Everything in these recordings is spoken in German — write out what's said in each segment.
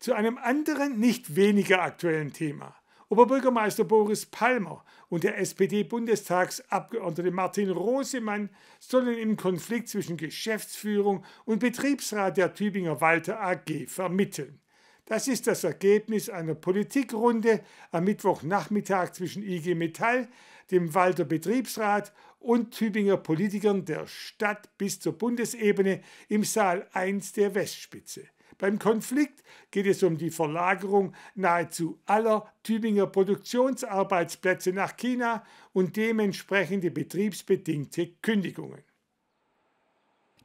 Zu einem anderen, nicht weniger aktuellen Thema. Oberbürgermeister Boris Palmer und der SPD-Bundestagsabgeordnete Martin Rosemann sollen im Konflikt zwischen Geschäftsführung und Betriebsrat der Tübinger Walter AG vermitteln. Das ist das Ergebnis einer Politikrunde am Mittwochnachmittag zwischen IG Metall, dem Walter Betriebsrat und Tübinger Politikern der Stadt bis zur Bundesebene im Saal 1 der Westspitze. Beim Konflikt geht es um die Verlagerung nahezu aller Tübinger Produktionsarbeitsplätze nach China und dementsprechende betriebsbedingte Kündigungen.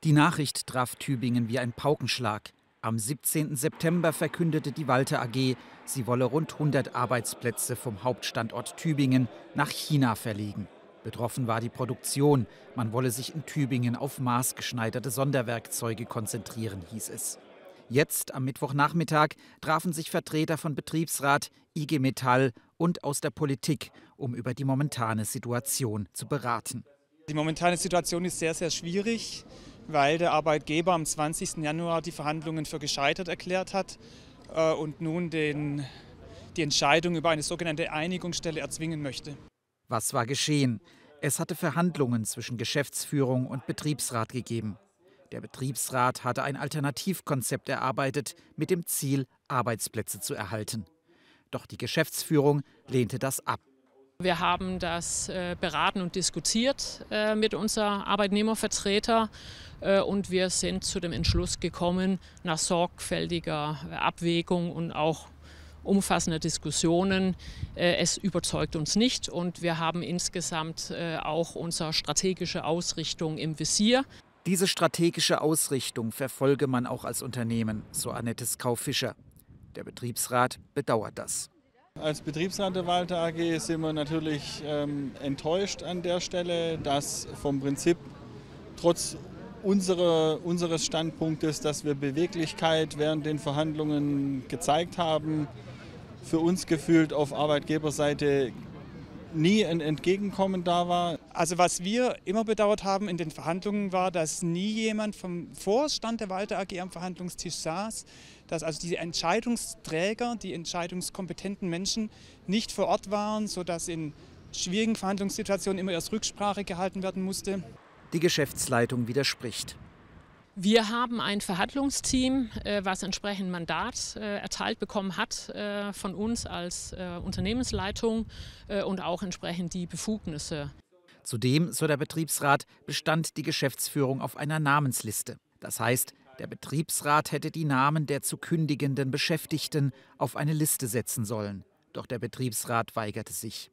Die Nachricht traf Tübingen wie ein Paukenschlag. Am 17. September verkündete die Walter AG, sie wolle rund 100 Arbeitsplätze vom Hauptstandort Tübingen nach China verlegen. Betroffen war die Produktion. Man wolle sich in Tübingen auf maßgeschneiderte Sonderwerkzeuge konzentrieren, hieß es. Jetzt am Mittwochnachmittag trafen sich Vertreter von Betriebsrat, IG Metall und aus der Politik, um über die momentane Situation zu beraten. Die momentane Situation ist sehr, sehr schwierig, weil der Arbeitgeber am 20. Januar die Verhandlungen für gescheitert erklärt hat äh, und nun den, die Entscheidung über eine sogenannte Einigungsstelle erzwingen möchte. Was war geschehen? Es hatte Verhandlungen zwischen Geschäftsführung und Betriebsrat gegeben. Der Betriebsrat hatte ein Alternativkonzept erarbeitet mit dem Ziel, Arbeitsplätze zu erhalten. Doch die Geschäftsführung lehnte das ab. Wir haben das äh, beraten und diskutiert äh, mit unserem Arbeitnehmervertreter äh, und wir sind zu dem Entschluss gekommen, nach sorgfältiger Abwägung und auch umfassender Diskussionen. Äh, es überzeugt uns nicht und wir haben insgesamt äh, auch unsere strategische Ausrichtung im Visier. Diese strategische Ausrichtung verfolge man auch als Unternehmen, so Annette Skau-Fischer. Der Betriebsrat bedauert das. Als Betriebsrat der Walter AG sind wir natürlich ähm, enttäuscht an der Stelle, dass vom Prinzip trotz unserer, unseres Standpunktes, dass wir Beweglichkeit während den Verhandlungen gezeigt haben, für uns gefühlt auf Arbeitgeberseite nie ein Entgegenkommen da war. Also was wir immer bedauert haben in den Verhandlungen war, dass nie jemand vom Vorstand der Walter AG am Verhandlungstisch saß, dass also diese Entscheidungsträger, die entscheidungskompetenten Menschen nicht vor Ort waren, sodass in schwierigen Verhandlungssituationen immer erst Rücksprache gehalten werden musste. Die Geschäftsleitung widerspricht. Wir haben ein Verhandlungsteam, äh, was entsprechend Mandat äh, erteilt bekommen hat äh, von uns als Unternehmensleitung und auch entsprechend die Befugnisse. Zudem, so der Betriebsrat, bestand die Geschäftsführung auf einer Namensliste. Das heißt, der Betriebsrat hätte die Namen der zu kündigenden Beschäftigten auf eine Liste setzen sollen. Doch der Betriebsrat weigerte sich.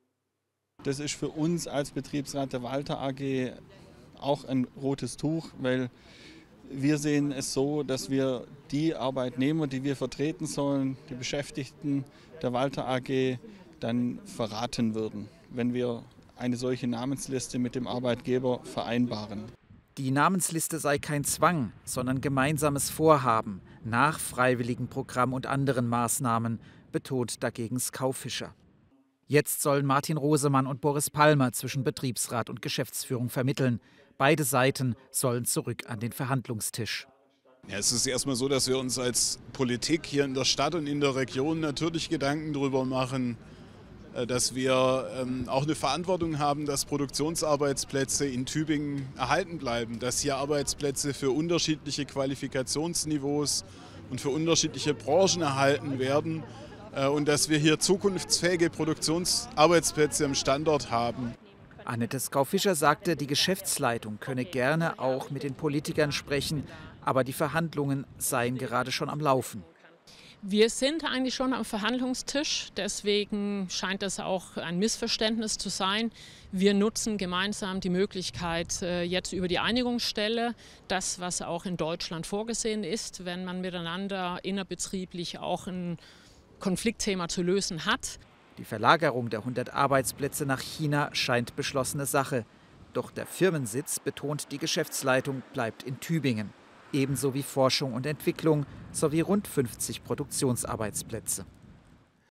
Das ist für uns als Betriebsrat der Walter AG auch ein rotes Tuch, weil wir sehen es so, dass wir die Arbeitnehmer, die wir vertreten sollen, die Beschäftigten der Walter AG, dann verraten würden, wenn wir eine solche Namensliste mit dem Arbeitgeber vereinbaren. Die Namensliste sei kein Zwang, sondern gemeinsames Vorhaben nach Freiwilligenprogramm und anderen Maßnahmen, betont dagegen Skaufischer. Jetzt sollen Martin Rosemann und Boris Palmer zwischen Betriebsrat und Geschäftsführung vermitteln. Beide Seiten sollen zurück an den Verhandlungstisch. Ja, es ist erstmal so, dass wir uns als Politik hier in der Stadt und in der Region natürlich Gedanken darüber machen, äh, dass wir ähm, auch eine Verantwortung haben, dass Produktionsarbeitsplätze in Tübingen erhalten bleiben, dass hier Arbeitsplätze für unterschiedliche Qualifikationsniveaus und für unterschiedliche Branchen erhalten werden äh, und dass wir hier zukunftsfähige Produktionsarbeitsplätze am Standort haben. Annette Skau-Fischer sagte, die Geschäftsleitung könne gerne auch mit den Politikern sprechen, aber die Verhandlungen seien gerade schon am Laufen. Wir sind eigentlich schon am Verhandlungstisch, deswegen scheint das auch ein Missverständnis zu sein. Wir nutzen gemeinsam die Möglichkeit äh, jetzt über die Einigungsstelle, das, was auch in Deutschland vorgesehen ist, wenn man miteinander innerbetrieblich auch ein Konfliktthema zu lösen hat. Die Verlagerung der 100 Arbeitsplätze nach China scheint beschlossene Sache. Doch der Firmensitz, betont die Geschäftsleitung, bleibt in Tübingen. Ebenso wie Forschung und Entwicklung sowie rund 50 Produktionsarbeitsplätze.